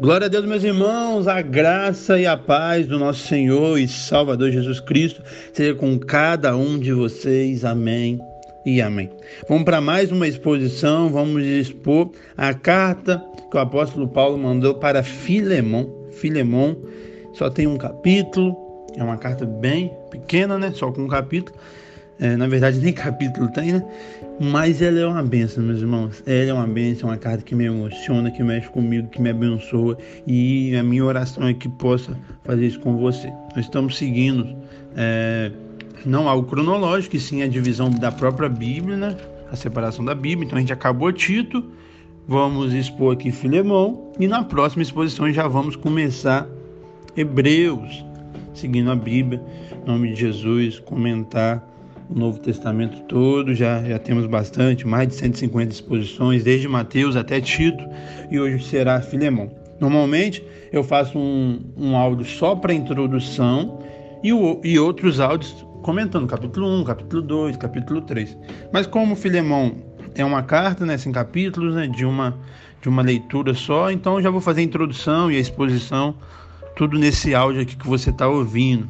Glória a Deus, meus irmãos, a graça e a paz do nosso Senhor e Salvador Jesus Cristo seja com cada um de vocês. Amém e amém. Vamos para mais uma exposição, vamos expor a carta que o apóstolo Paulo mandou para Filemão. Filemão só tem um capítulo, é uma carta bem pequena, né? Só com um capítulo. É, na verdade, nem capítulo tem, né? Mas ela é uma benção, meus irmãos. Ela é uma benção, uma carta que me emociona, que mexe comigo, que me abençoa. E a minha oração é que possa fazer isso com você. Nós estamos seguindo é, não algo cronológico, e sim a divisão da própria Bíblia, né? A separação da Bíblia. Então a gente acabou Tito, vamos expor aqui Filemão. E na próxima exposição já vamos começar Hebreus, seguindo a Bíblia, em nome de Jesus, comentar o Novo Testamento todo, já, já temos bastante, mais de 150 exposições, desde Mateus até Tito, e hoje será Filemão. Normalmente eu faço um, um áudio só para introdução e, o, e outros áudios comentando capítulo 1, capítulo 2, capítulo 3. Mas como Filemão é uma carta, né, sem capítulos, né, de uma de uma leitura só, então já vou fazer a introdução e a exposição tudo nesse áudio aqui que você está ouvindo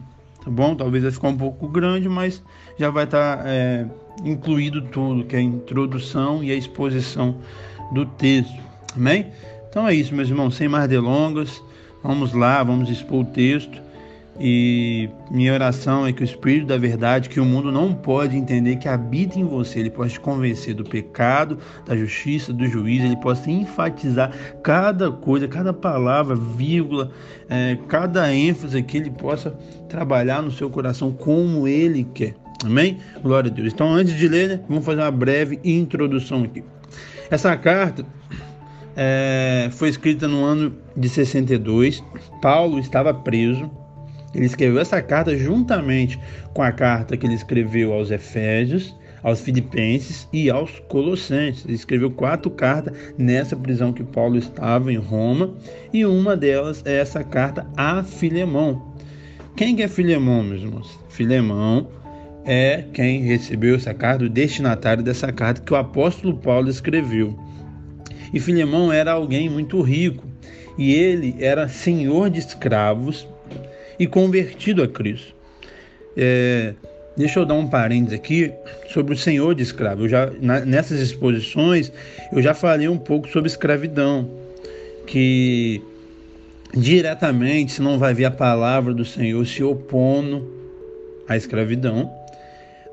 tá bom? Talvez vai ficar um pouco grande, mas já vai estar tá, é, incluído tudo, que é a introdução e a exposição do texto, amém? Então é isso, meus irmãos, sem mais delongas, vamos lá, vamos expor o texto. E minha oração é que o Espírito da Verdade, que o mundo não pode entender, que habita em você, ele possa te convencer do pecado, da justiça, do juízo, ele possa enfatizar cada coisa, cada palavra, vírgula, é, cada ênfase que ele possa trabalhar no seu coração como ele quer. Amém? Glória a Deus. Então, antes de ler, né, vamos fazer uma breve introdução aqui. Essa carta é, foi escrita no ano de 62. Paulo estava preso ele escreveu essa carta juntamente com a carta que ele escreveu aos Efésios, aos Filipenses e aos Colossenses. Ele escreveu quatro cartas nessa prisão que Paulo estava em Roma, e uma delas é essa carta a Filemão. Quem é Filemão, meus irmãos? Filemão é quem recebeu essa carta, o destinatário dessa carta que o apóstolo Paulo escreveu. E Filemão era alguém muito rico, e ele era senhor de escravos e convertido a Cristo. É, deixa eu dar um parênteses aqui sobre o senhor de escravo. Eu já, na, nessas exposições eu já falei um pouco sobre escravidão, que diretamente se não vai ver a palavra do Senhor se opondo à escravidão,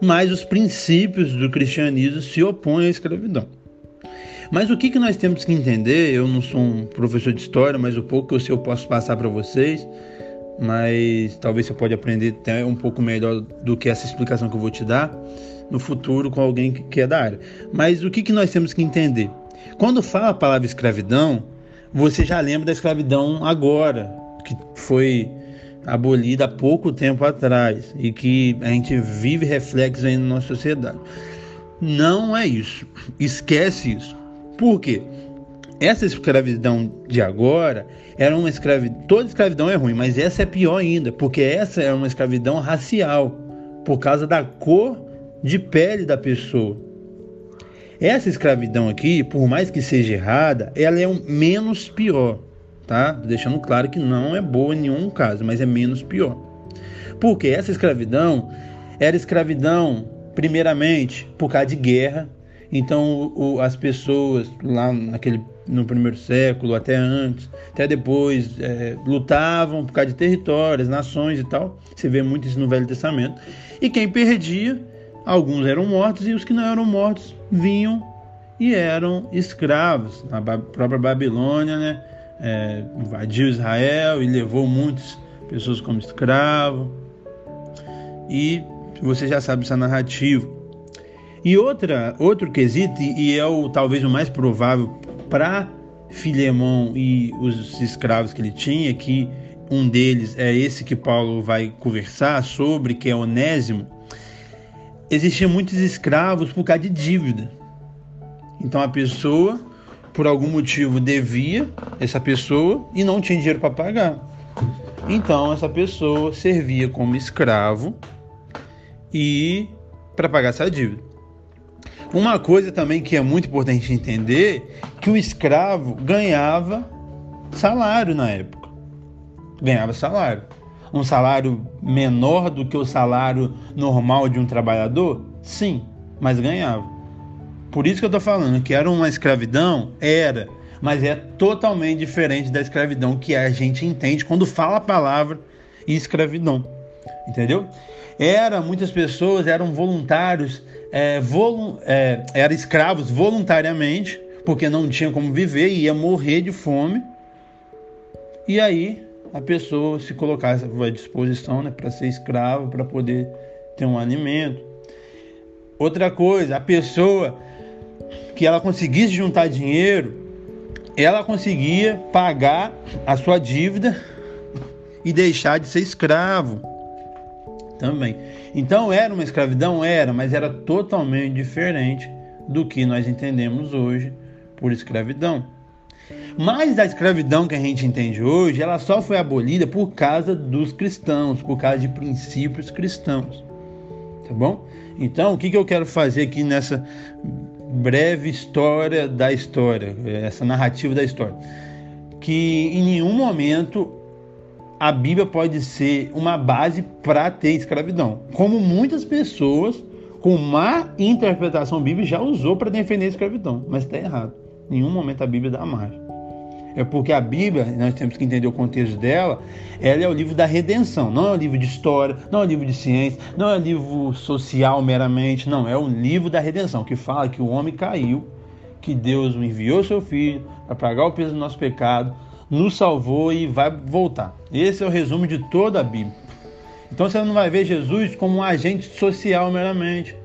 mas os princípios do cristianismo se opõem à escravidão. Mas o que, que nós temos que entender? Eu não sou um professor de história, mas o pouco que eu sei eu posso passar para vocês mas talvez você pode aprender até um pouco melhor do que essa explicação que eu vou te dar no futuro com alguém que é da área. Mas o que, que nós temos que entender? Quando fala a palavra escravidão, você já lembra da escravidão agora, que foi abolida há pouco tempo atrás e que a gente vive reflexos aí na nossa sociedade. Não é isso. Esquece isso. Por quê? Essa escravidão de agora era uma escravidão. Toda escravidão é ruim, mas essa é pior ainda, porque essa é uma escravidão racial, por causa da cor de pele da pessoa. Essa escravidão aqui, por mais que seja errada, ela é um menos pior, tá? Deixando claro que não é boa em nenhum caso, mas é menos pior. Porque essa escravidão era escravidão, primeiramente, por causa de guerra. Então, o, as pessoas lá naquele no primeiro século, até antes, até depois, é, lutavam por causa de territórios, nações e tal. Você vê muito isso no Velho Testamento. E quem perdia, alguns eram mortos e os que não eram mortos vinham e eram escravos. A própria Babilônia né, é, invadiu Israel e levou muitas pessoas como escravo. E você já sabe essa narrativa. E outra, outro quesito, e é o talvez o mais provável para Filemão e os escravos que ele tinha, que um deles é esse que Paulo vai conversar sobre, que é Onésimo, existiam muitos escravos por causa de dívida. Então a pessoa, por algum motivo, devia essa pessoa e não tinha dinheiro para pagar. Então essa pessoa servia como escravo e para pagar essa dívida. Uma coisa também que é muito importante entender, que o escravo ganhava salário na época. Ganhava salário. Um salário menor do que o salário normal de um trabalhador? Sim, mas ganhava. Por isso que eu estou falando que era uma escravidão? Era, mas é totalmente diferente da escravidão que a gente entende quando fala a palavra escravidão. Entendeu? Era, muitas pessoas eram voluntários, é, é, eram escravos voluntariamente, porque não tinham como viver e ia morrer de fome. E aí a pessoa se colocasse à disposição né, para ser escravo, para poder ter um alimento. Outra coisa, a pessoa que ela conseguisse juntar dinheiro, ela conseguia pagar a sua dívida e deixar de ser escravo também. Então era uma escravidão? Era, mas era totalmente diferente do que nós entendemos hoje por escravidão. Mas a escravidão que a gente entende hoje, ela só foi abolida por causa dos cristãos, por causa de princípios cristãos. Tá bom? Então, o que, que eu quero fazer aqui nessa breve história da história, essa narrativa da história? Que em nenhum momento a Bíblia pode ser uma base para ter escravidão. Como muitas pessoas com má interpretação bíblica já usou para defender a escravidão, mas está errado. Em nenhum momento a Bíblia dá margem. É porque a Bíblia, nós temos que entender o contexto dela, ela é o livro da redenção, não é um livro de história, não é um livro de ciência, não é um livro social meramente, não, é um livro da redenção, que fala que o homem caiu, que Deus enviou seu filho para pagar o peso do nosso pecado, nos salvou e vai voltar. Esse é o resumo de toda a Bíblia. Então você não vai ver Jesus como um agente social meramente,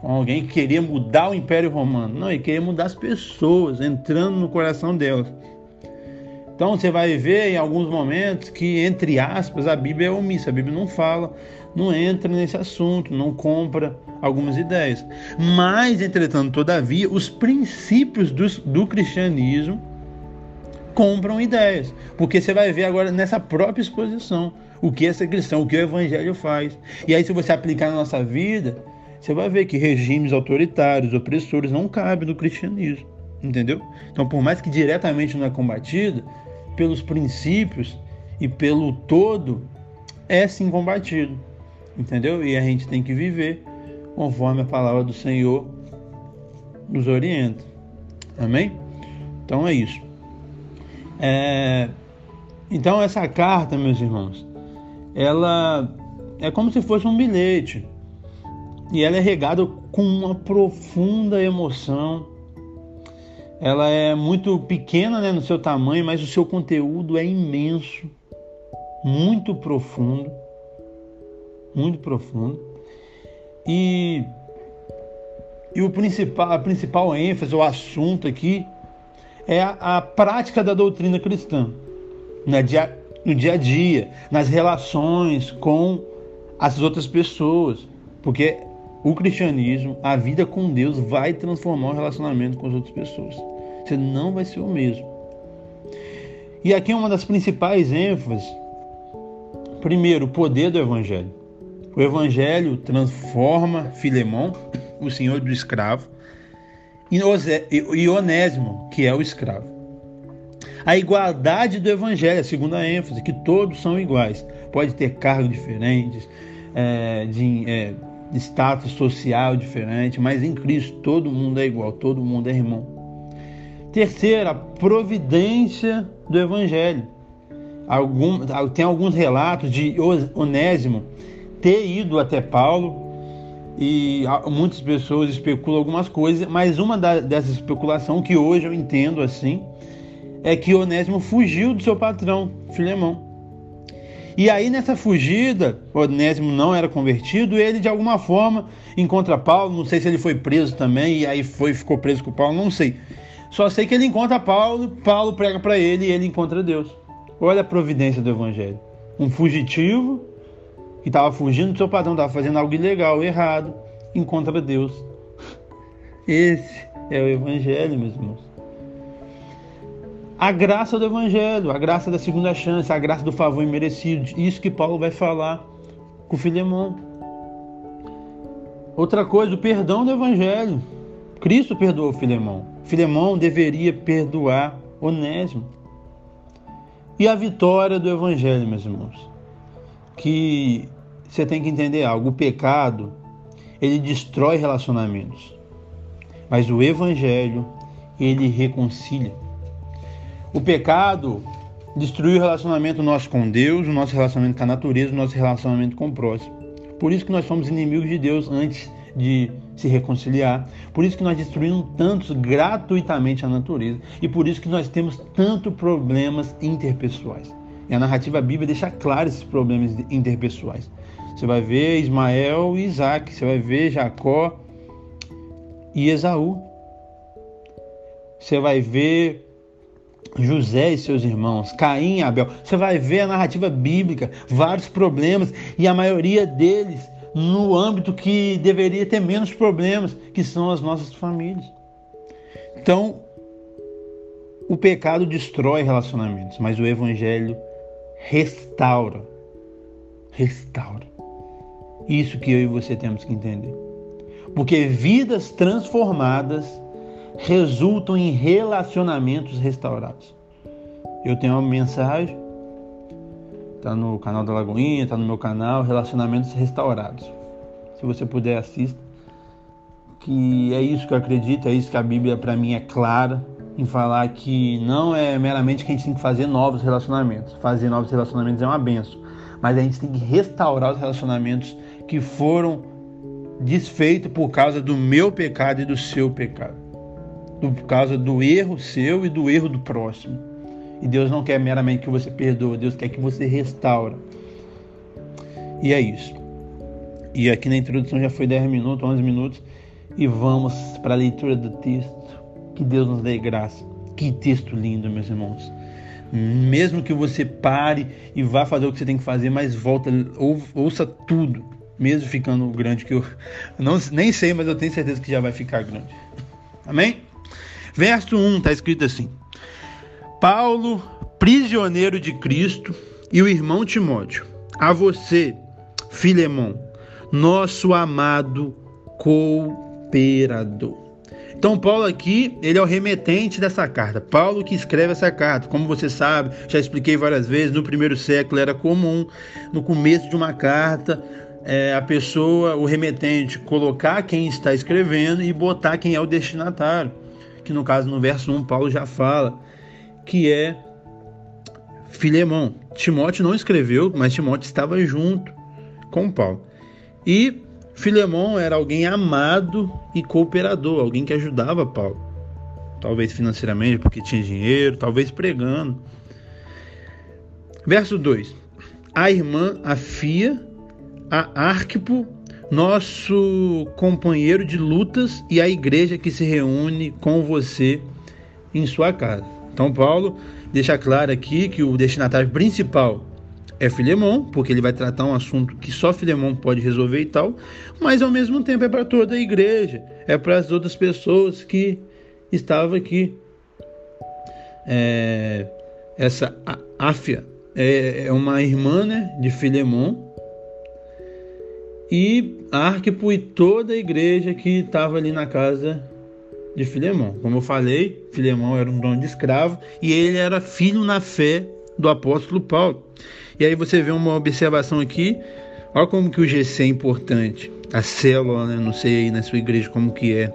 como alguém que queria mudar o Império Romano. Não, ele queria mudar as pessoas, entrando no coração delas. Então você vai ver em alguns momentos que, entre aspas, a Bíblia é omissa, a Bíblia não fala, não entra nesse assunto, não compra algumas ideias. Mas, entretanto, todavia, os princípios do, do cristianismo compram ideias. Porque você vai ver agora nessa própria exposição o que essa cristão, o que o evangelho faz. E aí, se você aplicar na nossa vida, você vai ver que regimes autoritários, opressores, não cabem no cristianismo. Entendeu? Então, por mais que diretamente não é combatido, pelos princípios e pelo todo, é sim combatido. Entendeu? E a gente tem que viver conforme a palavra do Senhor nos orienta. Amém? Então é isso. É, então essa carta, meus irmãos, ela é como se fosse um bilhete e ela é regada com uma profunda emoção. Ela é muito pequena né, no seu tamanho, mas o seu conteúdo é imenso, muito profundo, muito profundo. E, e o principal, a principal ênfase, o assunto aqui é a, a prática da doutrina cristã no dia, no dia a dia, nas relações com as outras pessoas, porque o cristianismo, a vida com Deus vai transformar o relacionamento com as outras pessoas. Você não vai ser o mesmo. E aqui é uma das principais ênfases. Primeiro, o poder do evangelho. O evangelho transforma Filemão, o senhor do escravo, e Onésimo, que é o escravo. A igualdade do evangelho, a segunda ênfase, que todos são iguais. Pode ter cargos diferentes, é, de, é, status social diferente, mas em Cristo todo mundo é igual, todo mundo é irmão. Terceira, providência do evangelho. Algum, tem alguns relatos de Onésimo ter ido até Paulo e muitas pessoas especulam algumas coisas, mas uma da, dessas especulações que hoje eu entendo assim é que Onésimo fugiu do seu patrão, Filemão. E aí nessa fugida, Onésimo não era convertido, ele de alguma forma encontra Paulo, não sei se ele foi preso também e aí foi ficou preso com Paulo, não sei. Só sei que ele encontra Paulo, Paulo prega para ele e ele encontra Deus. Olha a providência do evangelho. Um fugitivo que estava fugindo do seu padrão, estava fazendo algo ilegal, errado, encontra Deus. Esse é o Evangelho, meus irmãos. A graça do Evangelho, a graça da segunda chance, a graça do favor imerecido, isso que Paulo vai falar com Filemão. Outra coisa, o perdão do Evangelho. Cristo perdoou Filemão. Filemão deveria perdoar Onésimo. E a vitória do Evangelho, meus irmãos. Que você tem que entender algo: o pecado ele destrói relacionamentos, mas o Evangelho ele reconcilia. O pecado destruiu o relacionamento nosso com Deus, o nosso relacionamento com a natureza, o nosso relacionamento com o próximo. Por isso que nós somos inimigos de Deus antes de se reconciliar. Por isso que nós destruímos tantos gratuitamente a natureza e por isso que nós temos tantos problemas interpessoais. E a narrativa bíblica deixa claro esses problemas interpessoais. Você vai ver Ismael e Isaac, você vai ver Jacó e Esaú. Você vai ver José e seus irmãos, Caim e Abel. Você vai ver a narrativa bíblica, vários problemas e a maioria deles no âmbito que deveria ter menos problemas, que são as nossas famílias. Então, o pecado destrói relacionamentos, mas o evangelho restaura. Restaura. Isso que eu e você temos que entender. Porque vidas transformadas resultam em relacionamentos restaurados. Eu tenho uma mensagem, tá no canal da Lagoinha, tá no meu canal, Relacionamentos Restaurados. Se você puder, assista. Que é isso que eu acredito, é isso que a Bíblia para mim é clara em falar que não é meramente que a gente tem que fazer novos relacionamentos. Fazer novos relacionamentos é uma benção, mas a gente tem que restaurar os relacionamentos que foram desfeitos por causa do meu pecado e do seu pecado por causa do erro seu e do erro do próximo. E Deus não quer meramente que você perdoe, Deus quer que você restaura. E é isso. E aqui na introdução já foi 10 minutos, 11 minutos. E vamos para a leitura do texto. Que Deus nos dê graça. Que texto lindo, meus irmãos. Mesmo que você pare e vá fazer o que você tem que fazer, mas volta, ou, ouça tudo. Mesmo ficando grande, que eu não, nem sei, mas eu tenho certeza que já vai ficar grande. Amém? Verso 1 está escrito assim: Paulo, prisioneiro de Cristo, e o irmão Timóteo, a você, Filemão, nosso amado cooperador. Então, Paulo aqui, ele é o remetente dessa carta. Paulo que escreve essa carta. Como você sabe, já expliquei várias vezes, no primeiro século era comum, no começo de uma carta, é, a pessoa, o remetente, colocar quem está escrevendo e botar quem é o destinatário que no caso no verso 1 Paulo já fala, que é Filemão. Timóteo não escreveu, mas Timóteo estava junto com Paulo. E Filemão era alguém amado e cooperador, alguém que ajudava Paulo. Talvez financeiramente, porque tinha dinheiro, talvez pregando. Verso 2: A irmã Afia, a Arquipo nosso companheiro de lutas e a igreja que se reúne com você em sua casa. Então, Paulo deixa claro aqui que o destinatário principal é Filemão, porque ele vai tratar um assunto que só Filemão pode resolver e tal, mas ao mesmo tempo é para toda a igreja, é para as outras pessoas que estavam aqui. É, essa Áfia é, é uma irmã né, de Filemão, e Arquipo e toda a igreja que estava ali na casa de Filemão. Como eu falei, Filemão era um dono de escravo e ele era filho na fé do apóstolo Paulo. E aí você vê uma observação aqui, olha como que o GC é importante, a célula, né? não sei aí na sua igreja como que é.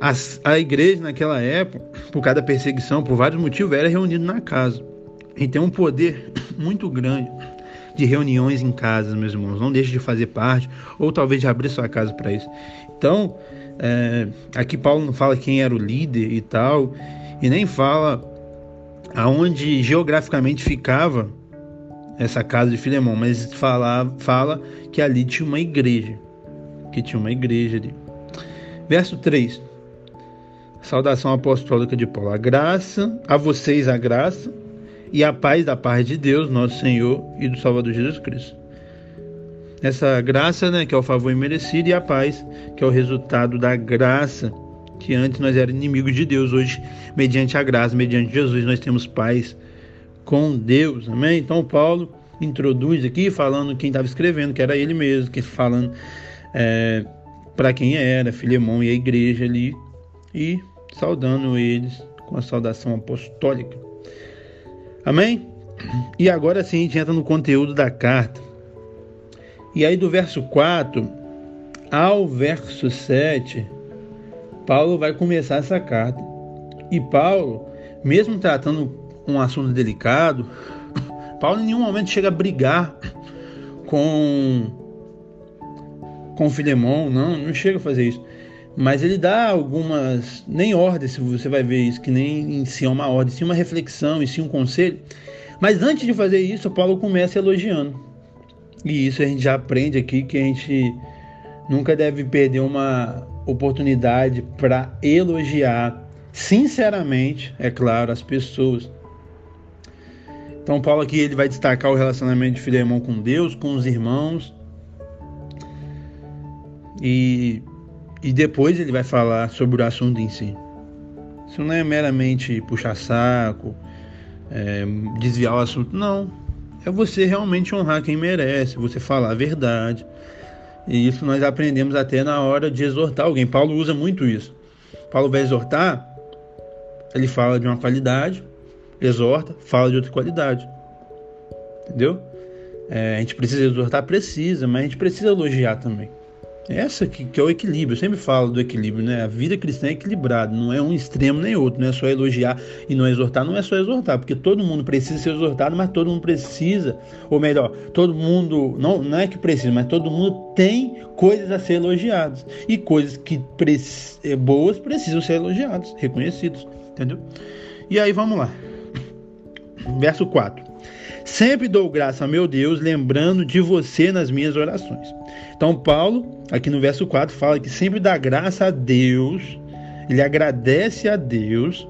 A, a igreja naquela época, por causa da perseguição, por vários motivos, era reunida na casa. E tem um poder muito grande de reuniões em casa, meus irmãos. Não deixe de fazer parte, ou talvez de abrir sua casa para isso. Então, é, aqui Paulo não fala quem era o líder e tal, e nem fala aonde geograficamente ficava essa casa de Filemão, mas fala, fala que ali tinha uma igreja, que tinha uma igreja ali. Verso 3. Saudação apostólica de Paulo. A graça, a vocês a graça e a paz da paz de Deus, nosso Senhor e do Salvador Jesus Cristo. Essa graça, né, que é o favor imerecido, e a paz, que é o resultado da graça, que antes nós éramos inimigos de Deus, hoje, mediante a graça, mediante Jesus, nós temos paz com Deus, amém? Então, Paulo introduz aqui, falando quem estava escrevendo, que era ele mesmo, que falando é, para quem era, Filemão e a igreja ali, e saudando eles com a saudação apostólica. Amém? E agora sim a gente entra no conteúdo da carta. E aí do verso 4 ao verso 7, Paulo vai começar essa carta. E Paulo, mesmo tratando um assunto delicado, Paulo em nenhum momento chega a brigar com com Filemão, não, não chega a fazer isso. Mas ele dá algumas, nem ordens, você vai ver isso, que nem em si é uma ordem, sim uma reflexão, e sim um conselho. Mas antes de fazer isso, Paulo começa elogiando. E isso a gente já aprende aqui que a gente nunca deve perder uma oportunidade para elogiar sinceramente, é claro, as pessoas. Então Paulo aqui ele vai destacar o relacionamento de Filemão com Deus, com os irmãos. E, e depois ele vai falar sobre o assunto em si. Isso não é meramente puxar saco, é, desviar o assunto, não. É você realmente honrar quem merece, você falar a verdade. E isso nós aprendemos até na hora de exortar alguém. Paulo usa muito isso. Paulo vai exortar, ele fala de uma qualidade, exorta, fala de outra qualidade. Entendeu? É, a gente precisa exortar, precisa, mas a gente precisa elogiar também. Essa que, que, é o equilíbrio, eu sempre falo do equilíbrio, né? A vida cristã é equilibrada, não é um extremo nem outro, não é só elogiar e não exortar, não é só exortar, porque todo mundo precisa ser exortado, mas todo mundo precisa, ou melhor, todo mundo, não, não é que precisa, mas todo mundo tem coisas a ser elogiadas, e coisas que é, boas precisam ser elogiadas, reconhecidas, entendeu? E aí vamos lá, verso 4. Sempre dou graça a meu Deus, lembrando de você nas minhas orações. Então, Paulo, aqui no verso 4, fala que sempre dá graça a Deus, ele agradece a Deus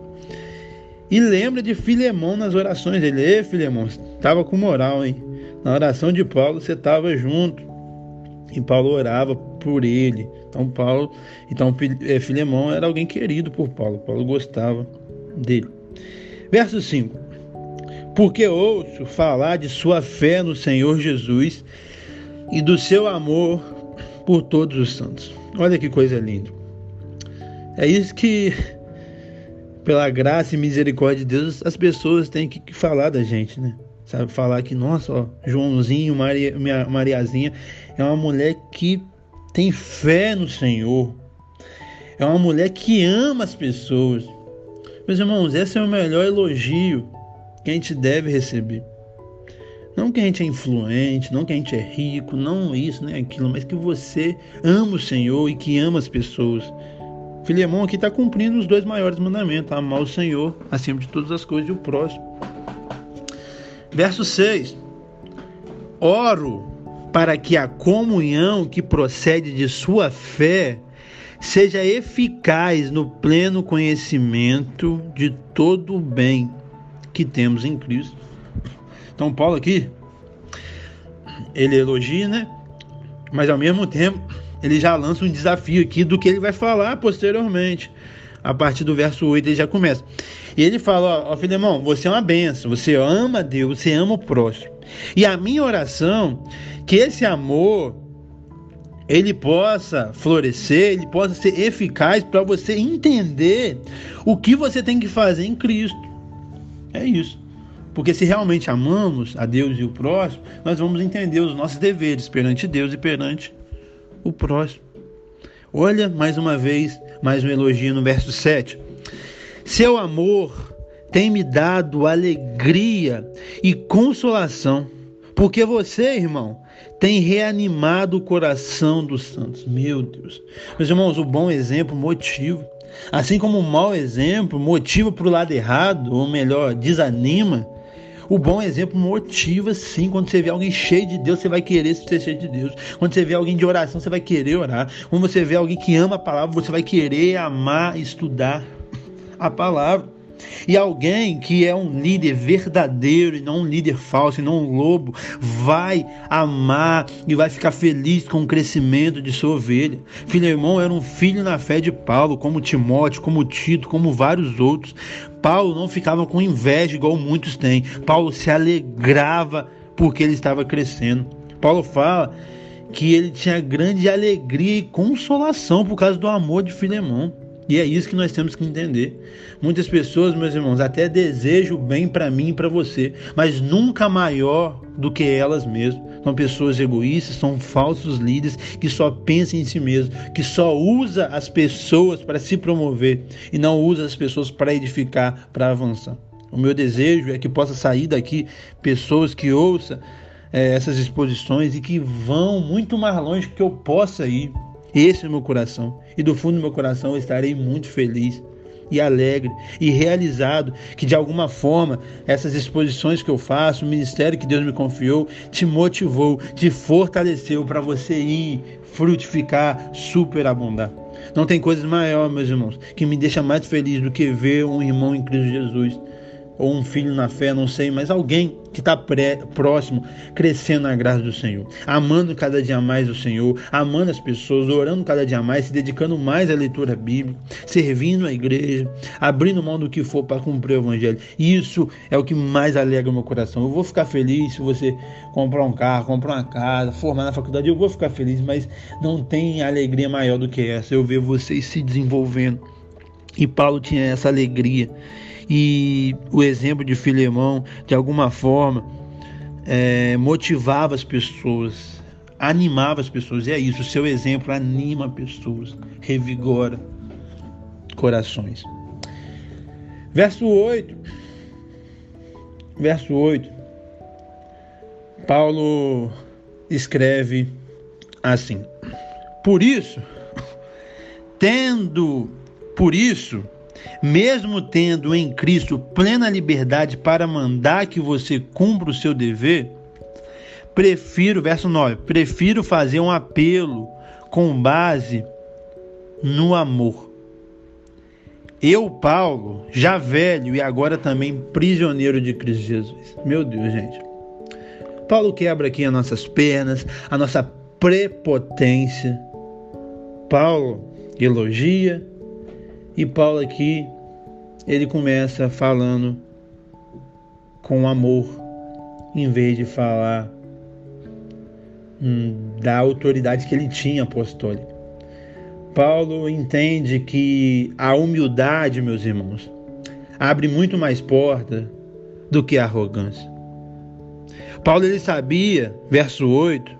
e lembra de Filemão nas orações. Ele, ei, Filemão, estava com moral, hein? Na oração de Paulo, você estava junto. E Paulo orava por ele. Então, Paulo, então é, Filemão era alguém querido por Paulo. Paulo gostava dele. Verso 5 porque ouço falar de sua fé no Senhor Jesus e do seu amor por todos os santos. Olha que coisa linda. É isso que, pela graça e misericórdia de Deus, as pessoas têm que falar da gente, né? Sabe, falar que, nossa, ó, Joãozinho, Maria, Mariazinha é uma mulher que tem fé no Senhor. É uma mulher que ama as pessoas. Meus irmãos, esse é o melhor elogio que a gente deve receber. Não que a gente é influente, não que a gente é rico, não isso, nem aquilo, mas que você ama o Senhor e que ama as pessoas. Filemão aqui está cumprindo os dois maiores mandamentos: amar o Senhor acima de todas as coisas e o próximo. Verso 6: Oro para que a comunhão que procede de sua fé seja eficaz no pleno conhecimento de todo o bem que temos em Cristo. Então, Paulo aqui, ele elogia, né? Mas ao mesmo tempo, ele já lança um desafio aqui do que ele vai falar posteriormente. A partir do verso 8 ele já começa. E ele fala: Ó, Filemão, você é uma benção, você ama Deus, você ama o próximo. E a minha oração, que esse amor ele possa florescer, ele possa ser eficaz para você entender o que você tem que fazer em Cristo. É isso. Porque se realmente amamos a Deus e o próximo, nós vamos entender os nossos deveres perante Deus e perante o próximo. Olha mais uma vez, mais um elogio no verso 7. Seu amor tem me dado alegria e consolação, porque você, irmão, tem reanimado o coração dos santos. Meu Deus. Meus irmãos, o bom exemplo motivo Assim como o mau exemplo motiva para o lado errado, ou melhor, desanima, o bom exemplo motiva sim. Quando você vê alguém cheio de Deus, você vai querer ser cheio de Deus. Quando você vê alguém de oração, você vai querer orar. Quando você vê alguém que ama a palavra, você vai querer amar, estudar a palavra. E alguém que é um líder verdadeiro e não um líder falso, e não um lobo, vai amar e vai ficar feliz com o crescimento de sua ovelha. Filemão era um filho na fé de Paulo, como Timóteo, como Tito, como vários outros. Paulo não ficava com inveja igual muitos têm. Paulo se alegrava porque ele estava crescendo. Paulo fala que ele tinha grande alegria e consolação por causa do amor de Filemão. E é isso que nós temos que entender. Muitas pessoas, meus irmãos, até desejam bem para mim e para você, mas nunca maior do que elas mesmas. São pessoas egoístas, são falsos líderes que só pensam em si mesmos, que só usa as pessoas para se promover e não usa as pessoas para edificar, para avançar. O meu desejo é que possa sair daqui pessoas que ouçam é, essas exposições e que vão muito mais longe que eu possa ir. Esse é o meu coração. E do fundo do meu coração eu estarei muito feliz e alegre e realizado que de alguma forma essas exposições que eu faço, o ministério que Deus me confiou, te motivou, te fortaleceu para você ir frutificar, superabundar. Não tem coisa maior, meus irmãos, que me deixa mais feliz do que ver um irmão em Cristo Jesus ou um filho na fé, não sei, mas alguém que está próximo, crescendo na graça do Senhor, amando cada dia mais o Senhor, amando as pessoas, orando cada dia mais, se dedicando mais à leitura bíblica, servindo a igreja, abrindo mão do que for para cumprir o evangelho. Isso é o que mais alegra o meu coração. Eu vou ficar feliz se você comprar um carro, comprar uma casa, formar na faculdade, eu vou ficar feliz, mas não tem alegria maior do que essa. Eu ver vocês se desenvolvendo. E Paulo tinha essa alegria e o exemplo de Filemão, de alguma forma, é, motivava as pessoas, animava as pessoas. E é isso, o seu exemplo anima pessoas, revigora corações. Verso 8. Verso 8. Paulo escreve assim: Por isso, tendo por isso, mesmo tendo em Cristo plena liberdade para mandar que você cumpra o seu dever, prefiro, verso 9, prefiro fazer um apelo com base no amor. Eu, Paulo, já velho e agora também prisioneiro de Cristo Jesus. Meu Deus, gente. Paulo quebra aqui as nossas pernas, a nossa prepotência. Paulo elogia, e Paulo aqui, ele começa falando com amor, em vez de falar hum, da autoridade que ele tinha apostólica. Paulo entende que a humildade, meus irmãos, abre muito mais porta do que a arrogância. Paulo ele sabia, verso 8,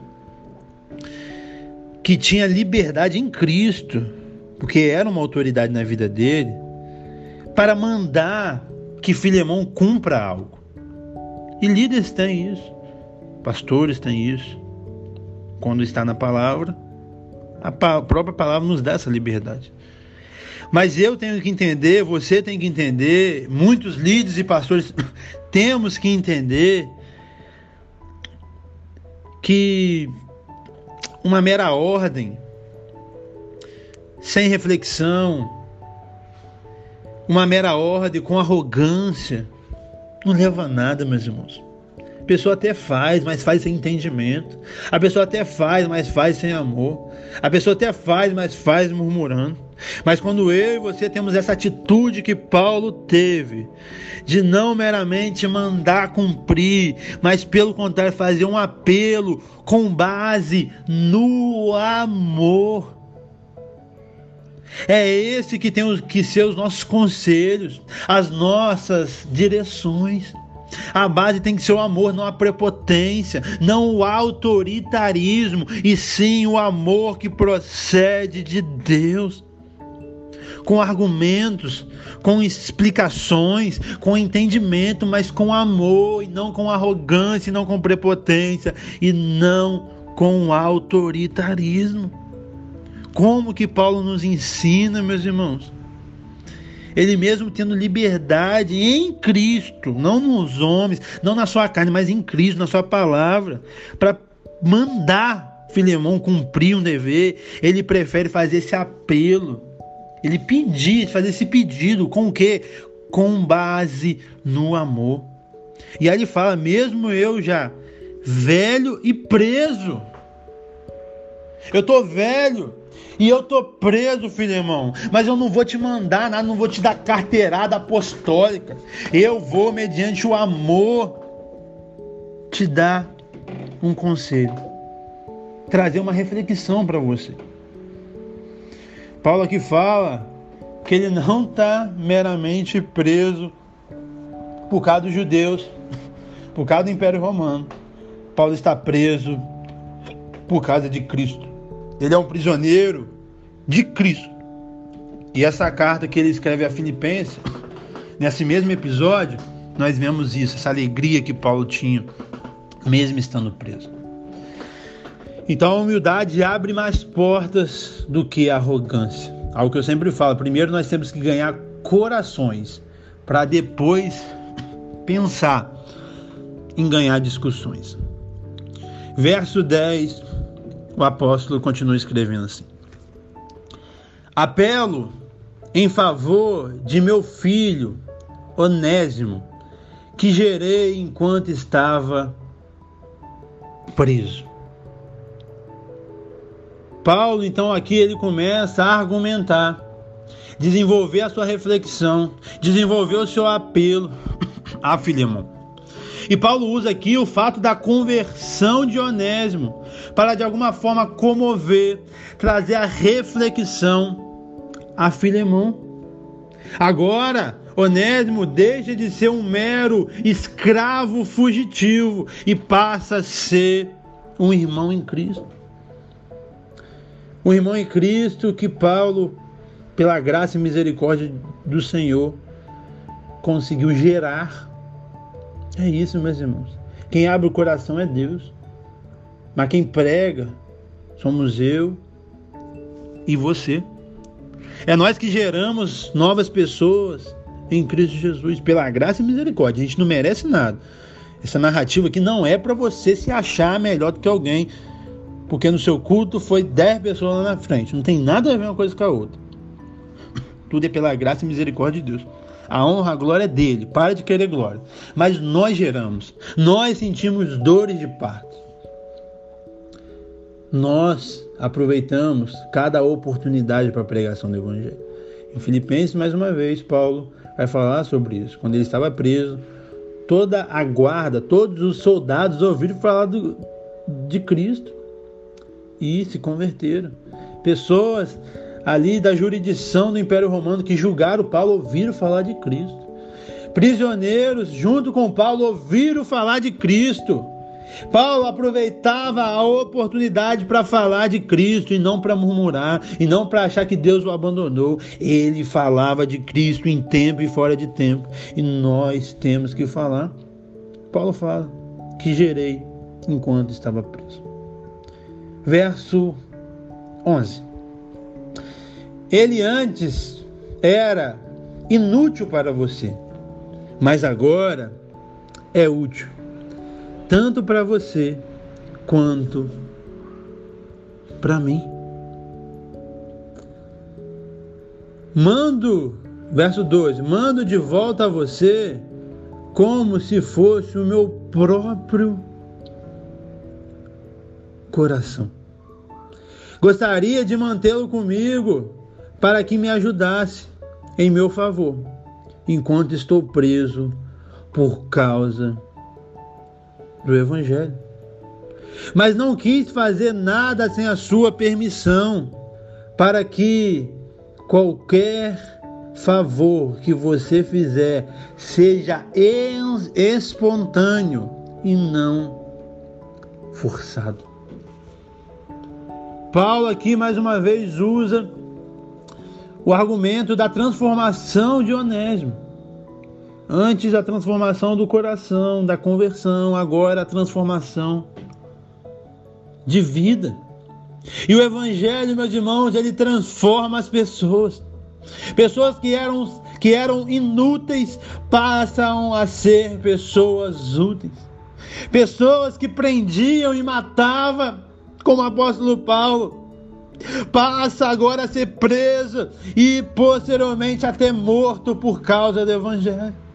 que tinha liberdade em Cristo porque era uma autoridade na vida dele, para mandar que Filemão cumpra algo. E líderes têm isso, pastores têm isso. Quando está na palavra, a própria palavra nos dá essa liberdade. Mas eu tenho que entender, você tem que entender, muitos líderes e pastores temos que entender que uma mera ordem sem reflexão, uma mera ordem com arrogância, não leva a nada, meus irmãos. A pessoa até faz, mas faz sem entendimento. A pessoa até faz, mas faz sem amor. A pessoa até faz, mas faz murmurando. Mas quando eu e você temos essa atitude que Paulo teve, de não meramente mandar cumprir, mas pelo contrário fazer um apelo com base no amor, é esse que tem que ser os nossos conselhos, as nossas direções. A base tem que ser o amor, não a prepotência, não o autoritarismo, e sim o amor que procede de Deus. Com argumentos, com explicações, com entendimento, mas com amor, e não com arrogância, e não com prepotência, e não com autoritarismo. Como que Paulo nos ensina, meus irmãos? Ele mesmo tendo liberdade em Cristo, não nos homens, não na sua carne, mas em Cristo, na sua palavra, para mandar Filemão cumprir um dever, ele prefere fazer esse apelo. Ele pedir, fazer esse pedido com o quê? Com base no amor. E aí ele fala: mesmo eu já velho e preso, eu tô velho, e eu tô preso, filho irmão. Mas eu não vou te mandar nada, não vou te dar carteirada apostólica. Eu vou, mediante o amor, te dar um conselho. Trazer uma reflexão para você. Paulo aqui fala que ele não está meramente preso por causa dos judeus, por causa do Império Romano. Paulo está preso por causa de Cristo. Ele é um prisioneiro de Cristo. E essa carta que ele escreve a Filipenses, nesse mesmo episódio, nós vemos isso, essa alegria que Paulo tinha, mesmo estando preso. Então a humildade abre mais portas do que a arrogância. Algo que eu sempre falo: primeiro nós temos que ganhar corações, para depois pensar em ganhar discussões. Verso 10, o apóstolo continua escrevendo assim: Apelo em favor de meu filho Onésimo, que gerei enquanto estava preso. Paulo, então, aqui ele começa a argumentar, desenvolver a sua reflexão, desenvolver o seu apelo a Filemão. E Paulo usa aqui o fato da conversão de Onésimo para de alguma forma comover, trazer a reflexão a Filemão. Agora, Onésimo deixa de ser um mero escravo fugitivo e passa a ser um irmão em Cristo. Um irmão em Cristo que Paulo, pela graça e misericórdia do Senhor, conseguiu gerar. É isso, meus irmãos. Quem abre o coração é Deus. Mas quem prega somos eu e você. É nós que geramos novas pessoas em Cristo Jesus, pela graça e misericórdia. A gente não merece nada. Essa narrativa aqui não é para você se achar melhor do que alguém, porque no seu culto foi 10 pessoas lá na frente. Não tem nada a ver uma coisa com a outra. Tudo é pela graça e misericórdia de Deus. A honra, a glória é dele. Para de querer glória. Mas nós geramos. Nós sentimos dores de parto. Nós aproveitamos cada oportunidade para a pregação do Evangelho. Em Filipenses, mais uma vez, Paulo vai falar sobre isso. Quando ele estava preso, toda a guarda, todos os soldados ouviram falar do, de Cristo e se converteram. Pessoas ali da jurisdição do Império Romano que julgaram Paulo ouviram falar de Cristo. Prisioneiros, junto com Paulo, ouviram falar de Cristo. Paulo aproveitava a oportunidade para falar de Cristo e não para murmurar, e não para achar que Deus o abandonou. Ele falava de Cristo em tempo e fora de tempo, e nós temos que falar. Paulo fala que gerei enquanto estava preso. Verso 11. Ele antes era inútil para você, mas agora é útil tanto para você quanto para mim. Mando, verso 12: mando de volta a você como se fosse o meu próprio coração. Gostaria de mantê-lo comigo para que me ajudasse em meu favor, enquanto estou preso por causa do Evangelho. Mas não quis fazer nada sem a sua permissão, para que qualquer favor que você fizer seja espontâneo e não forçado. Paulo aqui mais uma vez usa o argumento da transformação de Onésimo. Antes a transformação do coração, da conversão, agora a transformação de vida. E o Evangelho, meus irmãos, ele transforma as pessoas. Pessoas que eram, que eram inúteis passam a ser pessoas úteis. Pessoas que prendiam e matavam, como o apóstolo Paulo, passa agora a ser preso e posteriormente até morto por causa do Evangelho.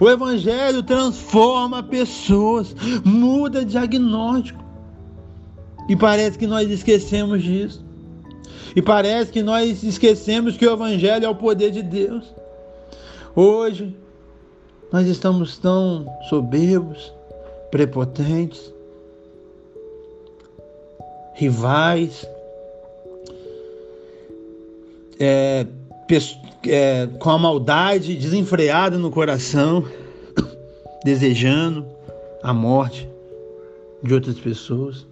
O Evangelho transforma pessoas, muda diagnóstico. E parece que nós esquecemos disso. E parece que nós esquecemos que o Evangelho é o poder de Deus. Hoje, nós estamos tão soberbos, prepotentes, rivais, é, é, com a maldade desenfreada no coração, desejando a morte de outras pessoas,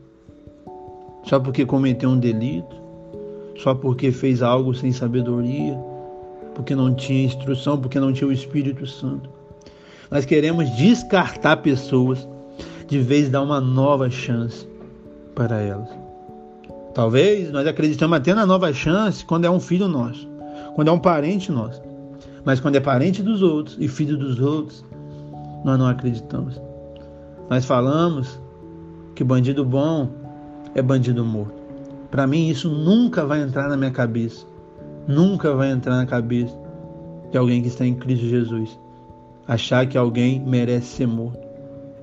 só porque cometeu um delito, só porque fez algo sem sabedoria, porque não tinha instrução, porque não tinha o Espírito Santo. Nós queremos descartar pessoas de vez dar uma nova chance para elas. Talvez nós acreditamos até na nova chance quando é um filho nosso, quando é um parente nosso. Mas quando é parente dos outros e filho dos outros, nós não acreditamos. Nós falamos que bandido bom é bandido morto. Para mim, isso nunca vai entrar na minha cabeça. Nunca vai entrar na cabeça de alguém que está em Cristo Jesus. Achar que alguém merece ser morto.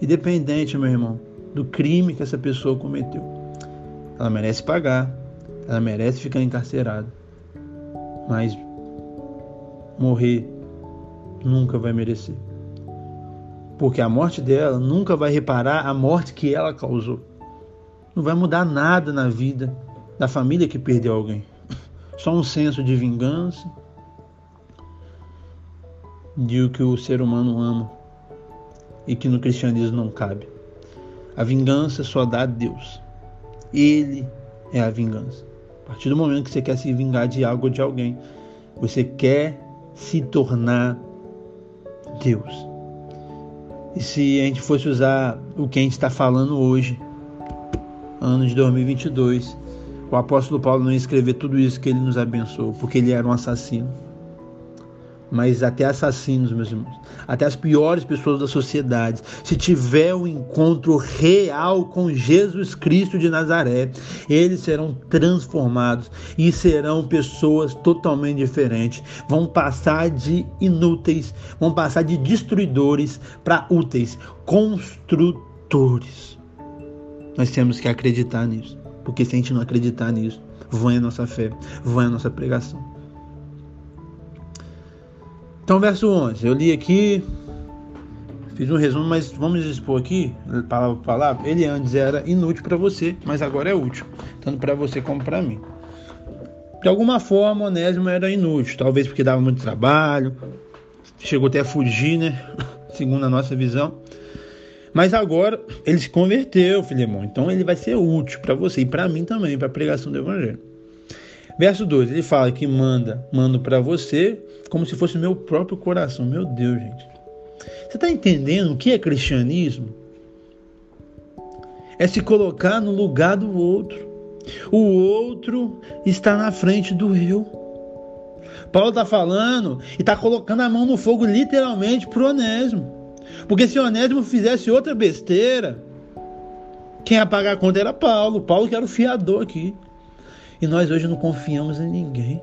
Independente, meu irmão, do crime que essa pessoa cometeu. Ela merece pagar. Ela merece ficar encarcerada. Mas morrer nunca vai merecer. Porque a morte dela nunca vai reparar a morte que ela causou. Não vai mudar nada na vida da família que perdeu alguém. Só um senso de vingança de o que o ser humano ama e que no cristianismo não cabe. A vingança só dá a Deus. Ele é a vingança. A partir do momento que você quer se vingar de algo ou de alguém, você quer se tornar Deus. E se a gente fosse usar o que a gente está falando hoje, ano de 2022, o apóstolo Paulo não ia escrever tudo isso que ele nos abençoou, porque ele era um assassino mas até assassinos, meus irmãos, até as piores pessoas da sociedade, se tiver um encontro real com Jesus Cristo de Nazaré, eles serão transformados e serão pessoas totalmente diferentes. Vão passar de inúteis, vão passar de destruidores para úteis, construtores. Nós temos que acreditar nisso, porque se a gente não acreditar nisso, vai a nossa fé, vai a nossa pregação. Então, verso 11, eu li aqui, fiz um resumo, mas vamos expor aqui, palavra por palavra. Ele antes era inútil para você, mas agora é útil, tanto para você como para mim. De alguma forma, Onésimo era inútil, talvez porque dava muito trabalho, chegou até a fugir, né? Segundo a nossa visão. Mas agora ele se converteu, Filemão. Então ele vai ser útil para você e para mim também, para a pregação do evangelho. Verso 2, ele fala que manda, mando para você como se fosse meu próprio coração. Meu Deus, gente. Você está entendendo o que é cristianismo? É se colocar no lugar do outro. O outro está na frente do eu. Paulo está falando e está colocando a mão no fogo literalmente para Onésimo. Porque se Onésimo fizesse outra besteira, quem ia pagar a conta era Paulo. Paulo que era o fiador aqui. E nós hoje não confiamos em ninguém.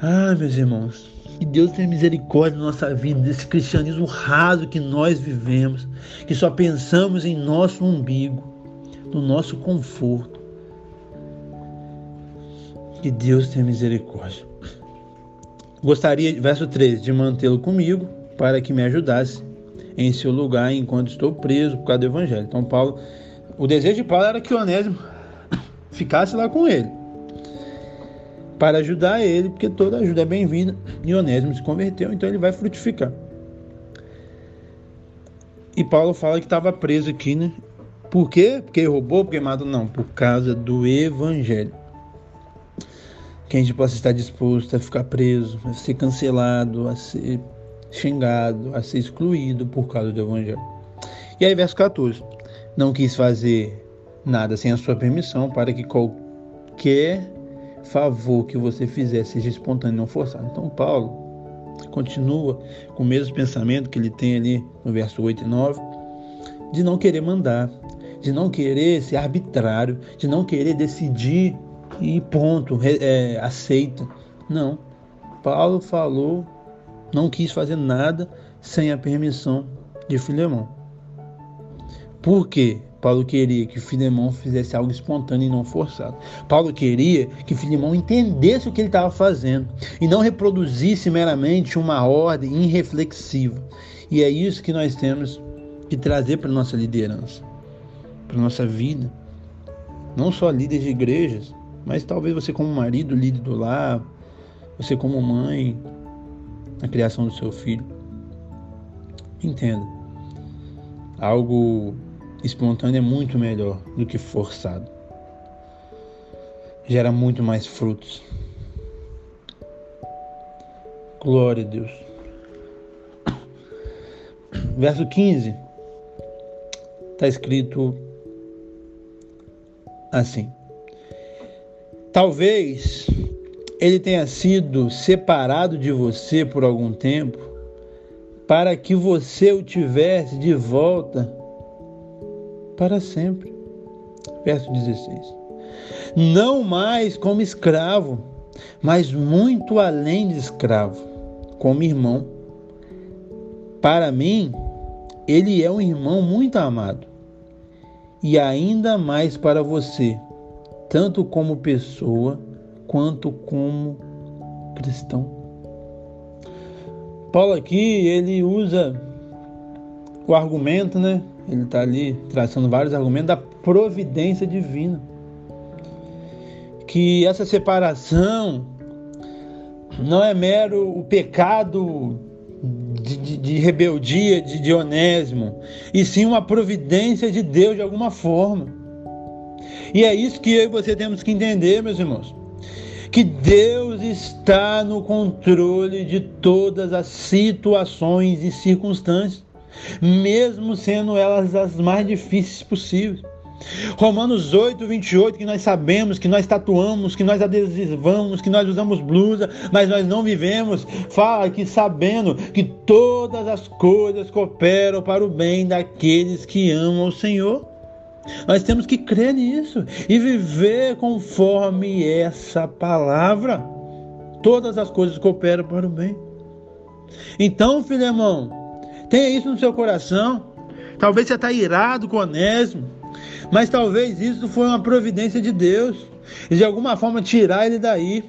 Ah, meus irmãos, que Deus tenha misericórdia na nossa vida, desse cristianismo raso que nós vivemos, que só pensamos em nosso umbigo, no nosso conforto. Que Deus tenha misericórdia. Gostaria, verso 13, de mantê-lo comigo para que me ajudasse em seu lugar enquanto estou preso por causa do evangelho. Então, Paulo, o desejo de Paulo era que Onésimo ficasse lá com ele. Para ajudar ele, porque toda ajuda é bem-vinda. Onésimo se converteu, então ele vai frutificar. E Paulo fala que estava preso aqui, né? Por quê? Porque roubou, porque matou? Não, por causa do evangelho. Que a gente possa estar disposto a ficar preso, a ser cancelado, a ser xingado, a ser excluído por causa do evangelho. E aí, verso 14. Não quis fazer nada sem a sua permissão, para que qualquer favor que você fizer seja espontâneo, não forçado. Então, Paulo continua com o mesmo pensamento que ele tem ali no verso 8 e 9, de não querer mandar, de não querer ser arbitrário, de não querer decidir e ponto, é, aceita. Não. Paulo falou, não quis fazer nada sem a permissão de Filemão. Por quê? Paulo queria que Filemão fizesse algo espontâneo e não forçado. Paulo queria que Filemão entendesse o que ele estava fazendo e não reproduzisse meramente uma ordem irreflexiva. E é isso que nós temos que trazer para nossa liderança, para nossa vida. Não só líderes de igrejas, mas talvez você como marido, líder do lar, Você, como mãe, na criação do seu filho, entenda: algo espontâneo é muito melhor do que forçado. Gera muito mais frutos. Glória a Deus. Verso 15 está escrito assim: Talvez ele tenha sido separado de você por algum tempo para que você o tivesse de volta para sempre. Verso 16. Não mais como escravo, mas muito além de escravo, como irmão. Para mim, ele é um irmão muito amado. E ainda mais para você, tanto como pessoa quanto como cristão. Paulo aqui, ele usa o argumento, né? Ele está ali traçando vários argumentos da providência divina. Que essa separação não é mero o pecado de, de, de rebeldia de Dionésimo, e sim uma providência de Deus de alguma forma. E é isso que eu e você temos que entender, meus irmãos. Que Deus está no controle de todas as situações e circunstâncias, mesmo sendo elas as mais difíceis possíveis. Romanos 8, 28, que nós sabemos, que nós tatuamos, que nós adesivamos, que nós usamos blusa, mas nós não vivemos, fala que sabendo que todas as coisas cooperam para o bem daqueles que amam o Senhor. Nós temos que crer nisso e viver conforme essa palavra. Todas as coisas cooperam para o bem. Então, filho irmão, tenha isso no seu coração. Talvez você está irado com Onésimo. Mas talvez isso foi uma providência de Deus. E de alguma forma tirar ele daí.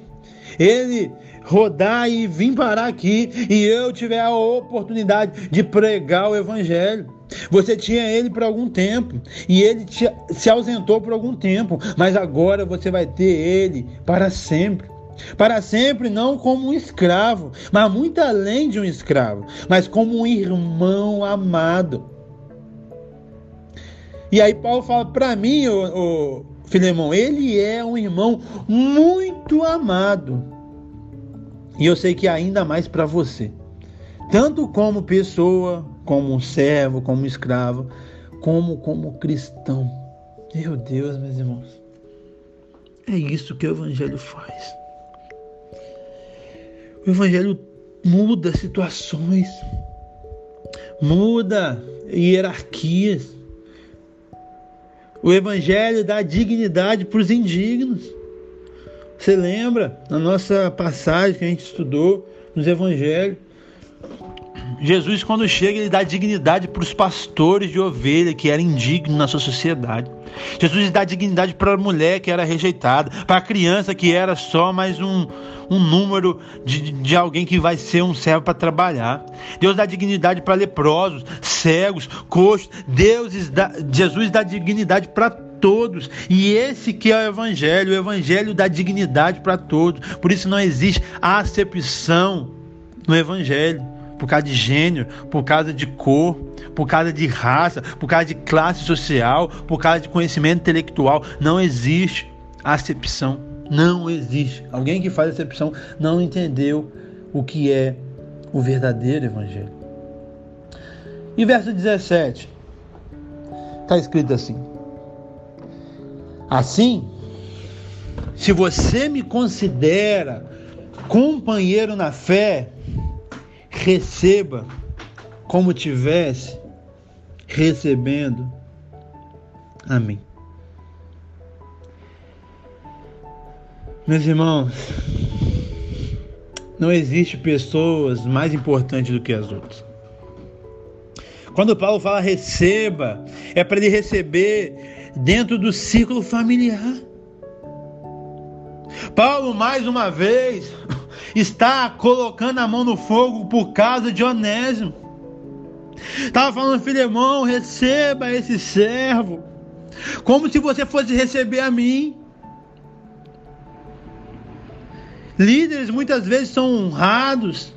Ele rodar e vir parar aqui e eu tiver a oportunidade de pregar o evangelho. Você tinha ele por algum tempo e ele te, se ausentou por algum tempo, mas agora você vai ter ele para sempre. Para sempre, não como um escravo, mas muito além de um escravo, mas como um irmão amado. E aí Paulo fala para mim, o, o Filemão, ele é um irmão muito amado. E eu sei que ainda mais para você. Tanto como pessoa, como servo, como escravo, como como cristão. Meu Deus, meus irmãos. É isso que o evangelho faz. O evangelho muda situações, muda hierarquias, o Evangelho dá dignidade para os indignos. Você lembra na nossa passagem que a gente estudou nos Evangelhos? Jesus, quando chega, ele dá dignidade para os pastores de ovelha que eram indignos na sua sociedade. Jesus dá dignidade para a mulher que era rejeitada, para a criança que era só mais um, um número de, de alguém que vai ser um servo para trabalhar. Deus dá dignidade para leprosos, cegos, coxos. Deus dá, Jesus dá dignidade para todos. E esse que é o evangelho, o evangelho dá dignidade para todos. Por isso não existe acepção no evangelho por causa de gênero, por causa de cor, por causa de raça, por causa de classe social, por causa de conhecimento intelectual. Não existe acepção. Não existe. Alguém que faz acepção não entendeu o que é o verdadeiro evangelho. E verso 17 está escrito assim: Assim, se você me considera companheiro na fé, receba como tivesse recebendo. Amém. Meus irmãos, não existe pessoas mais importantes do que as outras. Quando Paulo fala receba, é para ele receber dentro do círculo familiar. Paulo, mais uma vez, está colocando a mão no fogo por causa de Onésimo. Estava falando, Filemão, receba esse servo, como se você fosse receber a mim. Líderes muitas vezes são honrados,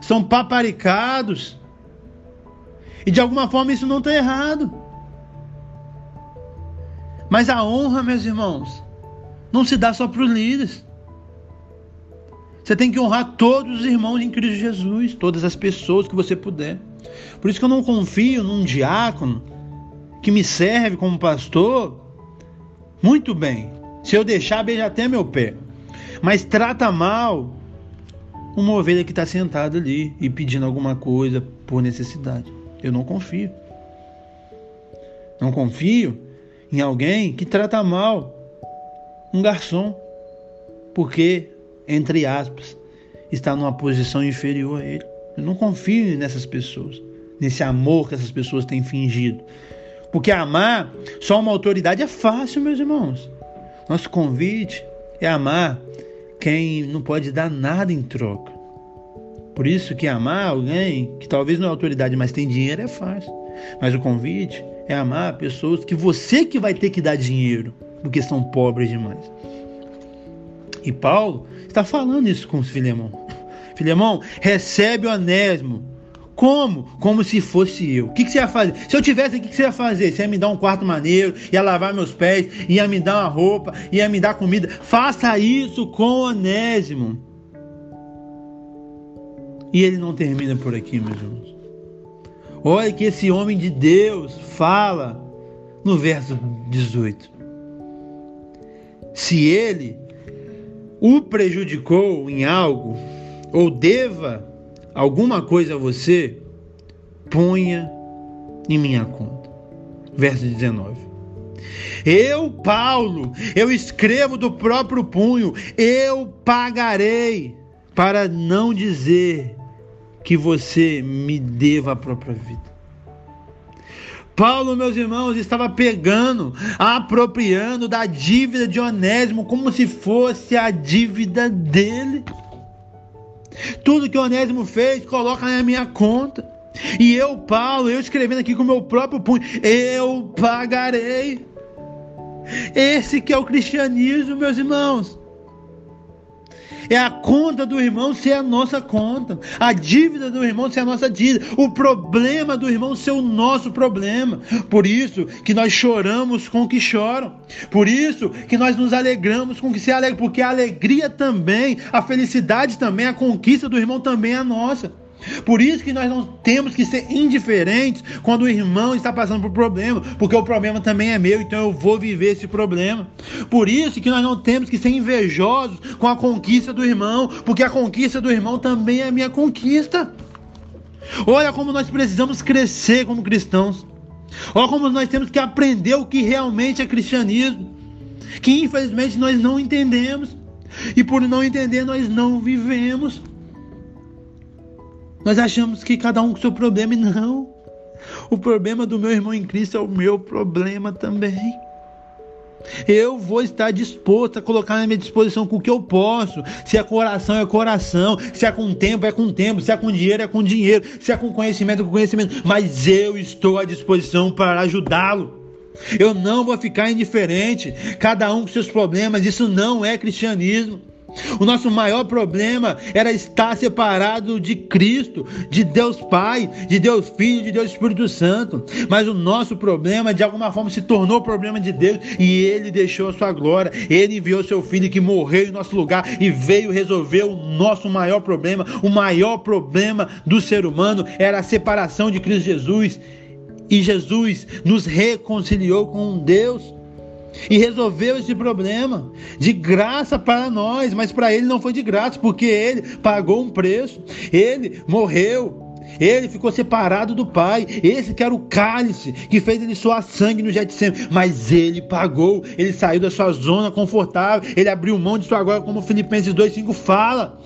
são paparicados, e de alguma forma isso não está errado. Mas a honra, meus irmãos, não se dá só para os líderes. Você tem que honrar todos os irmãos em Cristo Jesus, todas as pessoas que você puder. Por isso que eu não confio num diácono que me serve como pastor. Muito bem. Se eu deixar, beija até meu pé. Mas trata mal uma ovelha que está sentada ali e pedindo alguma coisa por necessidade. Eu não confio. Não confio em alguém que trata mal um garçom, porque, entre aspas, está numa posição inferior a ele. Eu não confio nessas pessoas, nesse amor que essas pessoas têm fingido. Porque amar só uma autoridade é fácil, meus irmãos. Nosso convite é amar quem não pode dar nada em troca. Por isso que amar alguém que talvez não é autoridade, mas tem dinheiro é fácil. Mas o convite é amar pessoas que você que vai ter que dar dinheiro, porque são pobres demais. E Paulo está falando isso com Filemão. Filemão, recebe o anésimo. Como? Como se fosse eu. O que, que, você ia fazer? Se eu tivesse aqui, o que você ia fazer? Você ia me dar um quarto maneiro, ia lavar meus pés, ia me dar uma roupa, ia me dar comida. Faça isso com o Onésimo. E ele não termina por aqui, meus irmãos. Olha que esse homem de Deus fala no verso 18. Se ele o prejudicou em algo, ou deva alguma coisa a você, ponha em minha conta. Verso 19. Eu, Paulo, eu escrevo do próprio punho, eu pagarei, para não dizer que você me deva a própria vida. Paulo, meus irmãos, estava pegando, apropriando da dívida de Onésimo como se fosse a dívida dele. Tudo que Onésimo fez, coloca na minha conta. E eu, Paulo, eu escrevendo aqui com o meu próprio punho, eu pagarei. Esse que é o cristianismo, meus irmãos. É a conta do irmão ser a nossa conta. A dívida do irmão ser a nossa dívida. O problema do irmão ser o nosso problema. Por isso que nós choramos com o que choram. Por isso que nós nos alegramos com o que se alegra. Porque a alegria também, a felicidade também, a conquista do irmão também é nossa. Por isso que nós não temos que ser indiferentes quando o irmão está passando por problema, porque o problema também é meu, então eu vou viver esse problema. Por isso que nós não temos que ser invejosos com a conquista do irmão, porque a conquista do irmão também é minha conquista. Olha como nós precisamos crescer como cristãos. Olha como nós temos que aprender o que realmente é cristianismo, que infelizmente nós não entendemos. E por não entender, nós não vivemos. Nós achamos que cada um com seu problema e não. O problema do meu irmão em Cristo é o meu problema também. Eu vou estar disposto a colocar na minha disposição com o que eu posso. Se é coração, é coração. Se é com tempo, é com tempo. Se é com dinheiro, é com dinheiro. Se é com conhecimento, é com conhecimento. Mas eu estou à disposição para ajudá-lo. Eu não vou ficar indiferente. Cada um com seus problemas. Isso não é cristianismo. O nosso maior problema era estar separado de Cristo, de Deus Pai, de Deus Filho, de Deus Espírito Santo. Mas o nosso problema, de alguma forma, se tornou problema de Deus e Ele deixou a sua glória. Ele enviou seu Filho que morreu em nosso lugar e veio resolver o nosso maior problema. O maior problema do ser humano era a separação de Cristo Jesus. E Jesus nos reconciliou com Deus e resolveu esse problema de graça para nós, mas para ele não foi de graça, porque ele pagou um preço, ele morreu. Ele ficou separado do Pai. Esse que era o cálice que fez ele suar sangue no Getsemane. Mas ele pagou. Ele saiu da sua zona confortável. Ele abriu mão sua glória, como Filipenses 2,5 fala,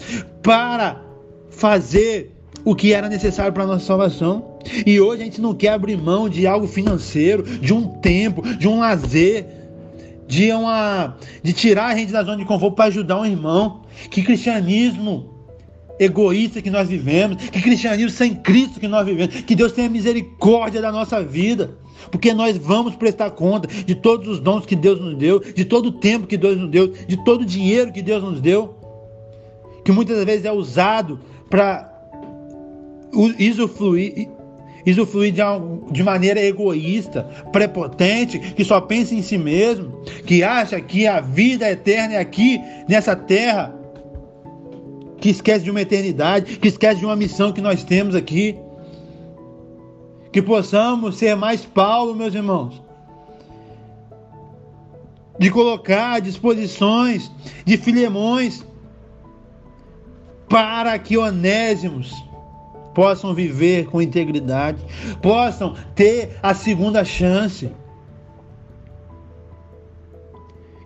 para fazer o que era necessário para a nossa salvação. E hoje a gente não quer abrir mão de algo financeiro, de um tempo, de um lazer de, uma, de tirar a gente da zona de conforto para ajudar um irmão. Que cristianismo egoísta que nós vivemos, que cristianismo sem Cristo que nós vivemos, que Deus tenha misericórdia da nossa vida, porque nós vamos prestar conta de todos os dons que Deus nos deu, de todo o tempo que Deus nos deu, de todo o dinheiro que Deus nos deu. que muitas vezes é usado para usufruir, usufruir de, de maneira egoísta, prepotente, que só pensa em si mesmo, que acha que a vida eterna é aqui, nessa terra, que esquece de uma eternidade, que esquece de uma missão que nós temos aqui. Que possamos ser mais Paulo, meus irmãos. De colocar disposições de filemões para que onésimos possam viver com integridade, possam ter a segunda chance.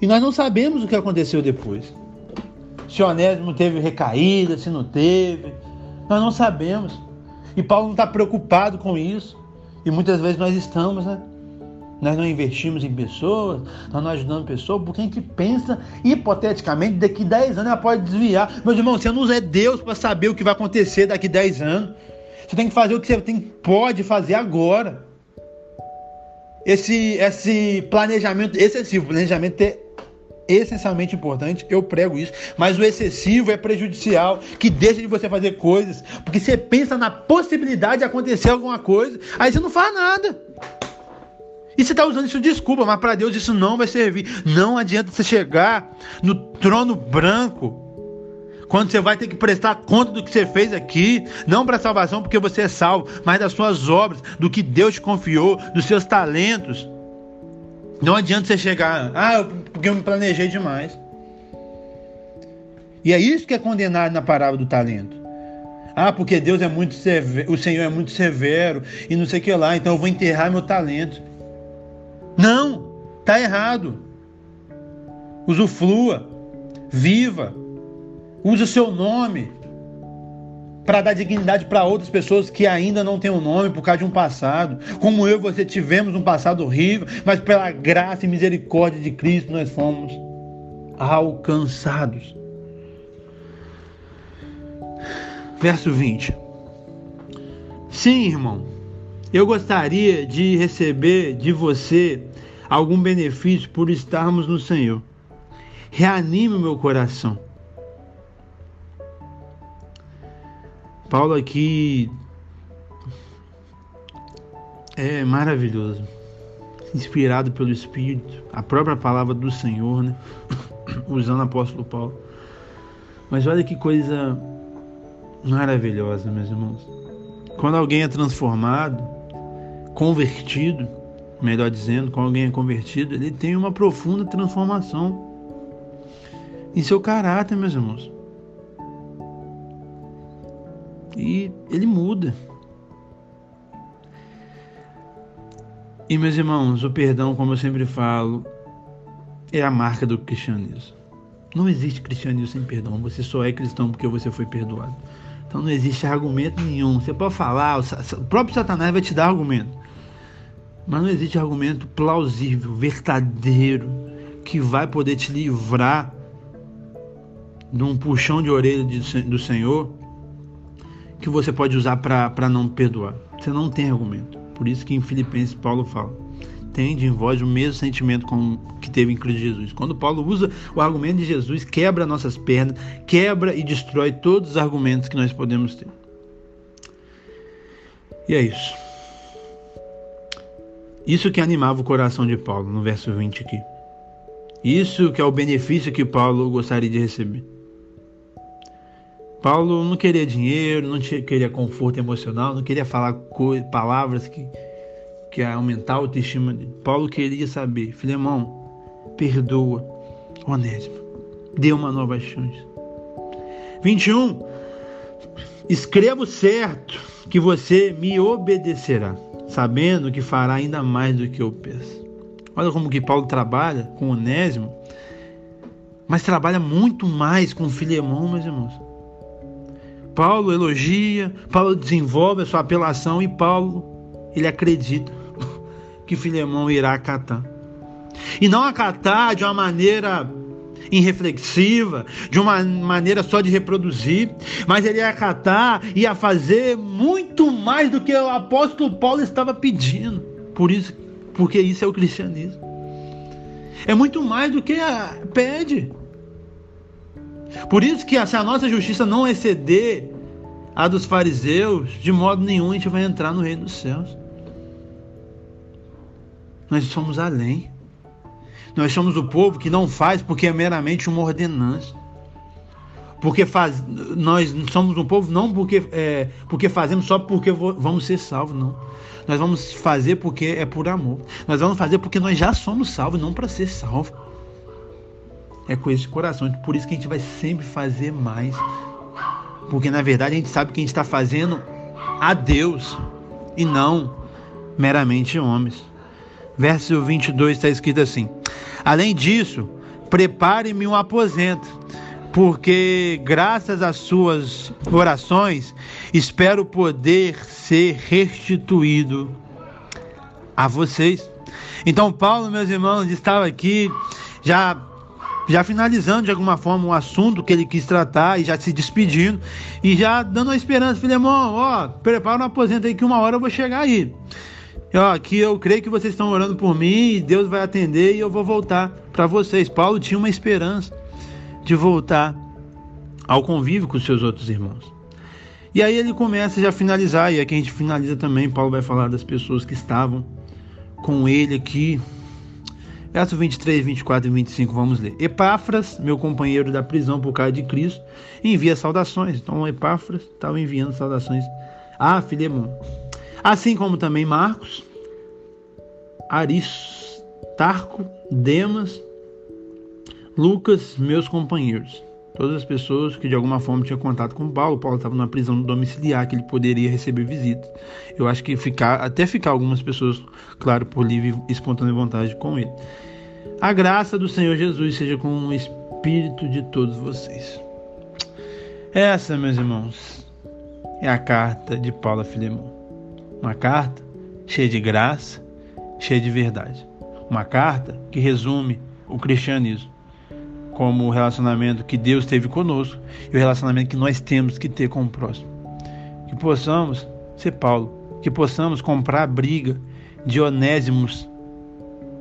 E nós não sabemos o que aconteceu depois. Se Onésimo teve recaída, se não teve. Nós não sabemos. E Paulo não está preocupado com isso. E muitas vezes nós estamos, né? Nós não investimos em pessoas, nós não ajudamos pessoas, porque a gente pensa, hipoteticamente, daqui 10 anos ela pode desviar. Meus irmãos, você não é Deus para saber o que vai acontecer daqui 10 anos. Você tem que fazer o que você tem, pode fazer agora. Esse, esse planejamento excessivo, planejamento é essencialmente importante, eu prego isso, mas o excessivo é prejudicial, que deixa de você fazer coisas, porque você pensa na possibilidade de acontecer alguma coisa, aí você não faz nada. E você está usando isso de desculpa, mas para Deus isso não vai servir. Não adianta você chegar no trono branco quando você vai ter que prestar conta do que você fez aqui, não para salvação porque você é salvo, mas das suas obras, do que Deus te confiou, dos seus talentos. Não adianta você chegar, ah, porque eu me planejei demais. E é isso que é condenado na parábola do talento. Ah, porque Deus é muito severo, o Senhor é muito severo e não sei o que lá, então eu vou enterrar meu talento. Não, tá errado. Usufrua, viva, use o seu nome para dar dignidade para outras pessoas que ainda não têm um nome por causa de um passado. Como eu e você tivemos um passado horrível, mas pela graça e misericórdia de Cristo nós fomos alcançados. Verso 20. Sim, irmão, eu gostaria de receber de você algum benefício por estarmos no Senhor. Reanime o meu coração. Paulo aqui é maravilhoso. Inspirado pelo Espírito, a própria palavra do Senhor, né? Usando o apóstolo Paulo. Mas olha que coisa maravilhosa, meus irmãos. Quando alguém é transformado, convertido, melhor dizendo, quando alguém é convertido, ele tem uma profunda transformação em seu caráter, meus irmãos. E ele muda. E meus irmãos, o perdão, como eu sempre falo, é a marca do cristianismo. Não existe cristianismo sem perdão. Você só é cristão porque você foi perdoado. Então não existe argumento nenhum. Você pode falar, o próprio Satanás vai te dar argumento. Mas não existe argumento plausível, verdadeiro, que vai poder te livrar de um puxão de orelha do Senhor que você pode usar para não perdoar. Você não tem argumento. Por isso que em Filipenses Paulo fala: tende em vós o mesmo sentimento com, que teve em Cristo Jesus. Quando Paulo usa o argumento de Jesus, quebra nossas pernas, quebra e destrói todos os argumentos que nós podemos ter. E é isso. Isso que animava o coração de Paulo, no verso 20 aqui. Isso que é o benefício que Paulo gostaria de receber. Paulo não queria dinheiro, não queria conforto emocional, não queria falar palavras que, que aumentar a autoestima dele. Paulo queria saber, Filemão, perdoa, Onésimo, dê uma nova chance. 21. Escrevo certo que você me obedecerá sabendo que fará ainda mais do que eu peço. Olha como que Paulo trabalha com Onésimo, mas trabalha muito mais com Filemão, meus irmãos. Paulo elogia, Paulo desenvolve a sua apelação e Paulo, ele acredita que Filemão irá acatar. E não acatar de uma maneira irreflexiva, de uma maneira só de reproduzir, mas ele ia acatar e ia fazer muito mais do que o apóstolo Paulo estava pedindo. Por isso, porque isso é o cristianismo. É muito mais do que pede. Por isso que se a nossa justiça não exceder a dos fariseus, de modo nenhum a gente vai entrar no reino dos céus. Nós somos além. Nós somos o povo que não faz porque é meramente uma ordenança. Porque faz, nós somos um povo não porque, é, porque fazemos só porque vamos ser salvos, não. Nós vamos fazer porque é por amor. Nós vamos fazer porque nós já somos salvos, não para ser salvo. É com esse coração. Por isso que a gente vai sempre fazer mais. Porque na verdade a gente sabe que a gente está fazendo a Deus e não meramente homens. Verso 22 está escrito assim: Além disso, prepare-me um aposento porque graças às suas orações espero poder ser restituído a vocês. Então, Paulo, meus irmãos, estava aqui já já finalizando de alguma forma o assunto que ele quis tratar e já se despedindo e já dando a esperança, Filemão, ó, prepara um aposento aí que uma hora eu vou chegar aí. Ó, que eu creio que vocês estão orando por mim e Deus vai atender e eu vou voltar para vocês. Paulo tinha uma esperança de voltar ao convívio com seus outros irmãos. E aí ele começa já a finalizar, e aqui a gente finaliza também, Paulo vai falar das pessoas que estavam com ele aqui. Versos 23, 24 e 25, vamos ler. Epáfras, meu companheiro da prisão por causa de Cristo, envia saudações. Então, Epáfras estava enviando saudações a Filemão. Assim como também Marcos, Aristarco, Demas Lucas, meus companheiros, todas as pessoas que de alguma forma tinham contato com Paulo, Paulo estava numa prisão domiciliar que ele poderia receber visitas. Eu acho que ficar, até ficar algumas pessoas, claro, por livre e espontânea vontade com ele. A graça do Senhor Jesus seja com o espírito de todos vocês. Essa, meus irmãos, é a carta de Paulo a Filemão. Uma carta cheia de graça, cheia de verdade. Uma carta que resume o cristianismo como o relacionamento que Deus teve conosco e o relacionamento que nós temos que ter com o próximo. Que possamos ser Paulo, que possamos comprar a briga de onésimos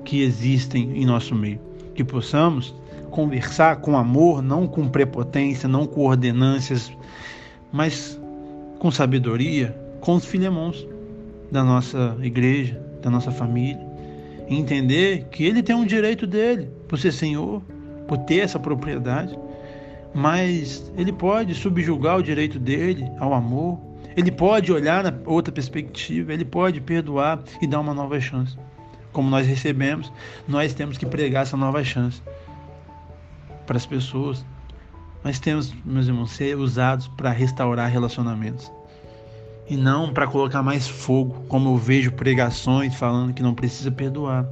que existem em nosso meio, que possamos conversar com amor, não com prepotência, não com ordenâncias, mas com sabedoria, com os filemons da nossa igreja, da nossa família, entender que ele tem um direito dele por ser Senhor, por ter essa propriedade, mas ele pode subjugar o direito dele ao amor, ele pode olhar na outra perspectiva, ele pode perdoar e dar uma nova chance. Como nós recebemos, nós temos que pregar essa nova chance para as pessoas. Nós temos, meus irmãos, ser usados para restaurar relacionamentos e não para colocar mais fogo, como eu vejo pregações falando que não precisa perdoar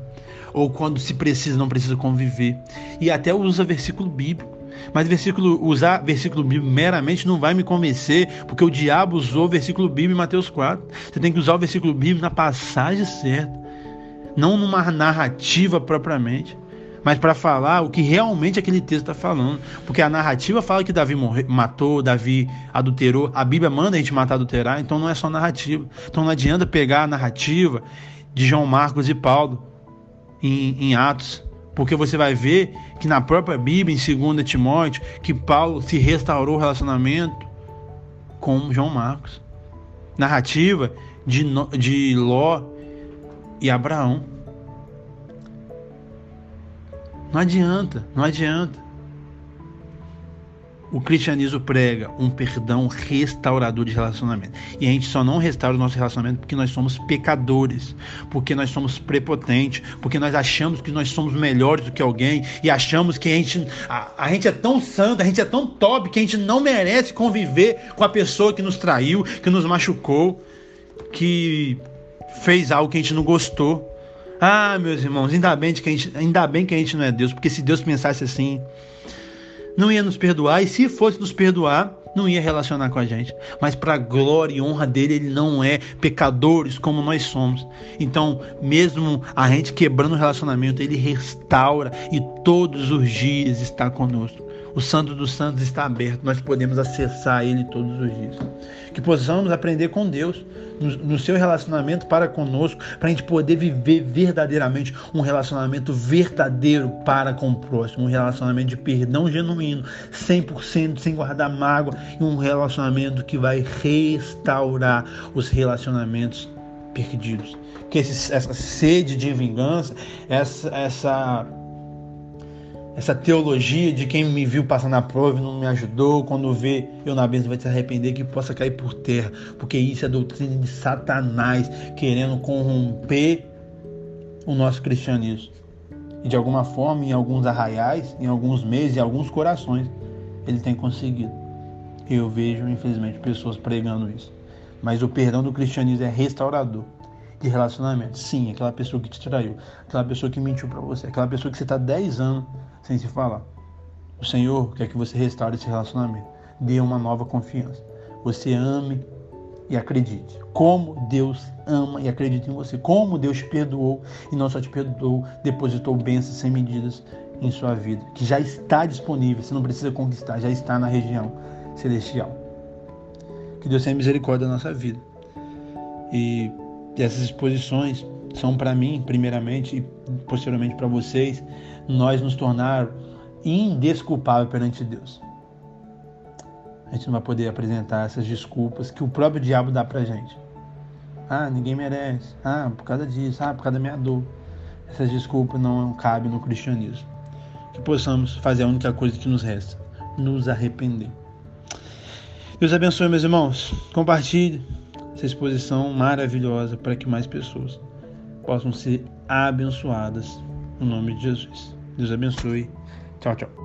ou quando se precisa, não precisa conviver. E até usa versículo bíblico. Mas versículo, usar versículo bíblico meramente não vai me convencer, porque o diabo usou versículo bíblico em Mateus 4. Você tem que usar o versículo bíblico na passagem certa, não numa narrativa propriamente, mas para falar o que realmente aquele texto está falando. Porque a narrativa fala que Davi matou, Davi adulterou, a Bíblia manda a gente matar, adulterar, então não é só narrativa. Então não adianta pegar a narrativa de João Marcos e Paulo em, em Atos, porque você vai ver que na própria Bíblia, em 2 Timóteo, que Paulo se restaurou o relacionamento com João Marcos. Narrativa de, de Ló e Abraão. Não adianta, não adianta. O cristianismo prega um perdão restaurador de relacionamento. E a gente só não restaura o nosso relacionamento porque nós somos pecadores, porque nós somos prepotentes, porque nós achamos que nós somos melhores do que alguém e achamos que a gente, a, a gente é tão santo, a gente é tão top que a gente não merece conviver com a pessoa que nos traiu, que nos machucou, que fez algo que a gente não gostou. Ah, meus irmãos, ainda bem que a gente, ainda bem que a gente não é Deus, porque se Deus pensasse assim, não ia nos perdoar, e se fosse nos perdoar, não ia relacionar com a gente. Mas para glória e honra dele, ele não é pecadores como nós somos. Então, mesmo a gente quebrando o relacionamento, ele restaura e todos os dias está conosco. O Santo dos Santos está aberto, nós podemos acessar ele todos os dias. Que possamos aprender com Deus no, no seu relacionamento para conosco, para a gente poder viver verdadeiramente um relacionamento verdadeiro para com o próximo, um relacionamento de perdão genuíno, 100% sem guardar mágoa, e um relacionamento que vai restaurar os relacionamentos perdidos. Que esse, essa sede de vingança, essa, essa essa teologia de quem me viu passar na prova e não me ajudou, quando vê eu na bênção vai se arrepender, que possa cair por terra, porque isso é doutrina de Satanás querendo corromper o nosso cristianismo. E de alguma forma, em alguns arraiais, em alguns meses, em alguns corações, ele tem conseguido. Eu vejo, infelizmente, pessoas pregando isso. Mas o perdão do cristianismo é restaurador de relacionamento. Sim, aquela pessoa que te traiu, aquela pessoa que mentiu para você, aquela pessoa que você está 10 anos sem se falar. O Senhor quer que você restaure esse relacionamento. Dê uma nova confiança. Você ame e acredite. Como Deus ama e acredita em você. Como Deus te perdoou e não só te perdoou, depositou bênçãos sem medidas em sua vida. Que já está disponível. Você não precisa conquistar, já está na região celestial. Que Deus tenha misericórdia da nossa vida. E essas exposições são para mim, primeiramente, e posteriormente para vocês, nós nos tornar indesculpável perante Deus. A gente não vai poder apresentar essas desculpas que o próprio diabo dá pra gente. Ah, ninguém merece. Ah, por causa disso. Ah, por causa da minha dor. Essas desculpas não cabem no cristianismo. Que possamos fazer a única coisa que nos resta: nos arrepender. Deus abençoe, meus irmãos. Compartilhe essa exposição maravilhosa para que mais pessoas possam ser abençoadas no nome de Jesus. Deus abençoe. Tchau, tchau.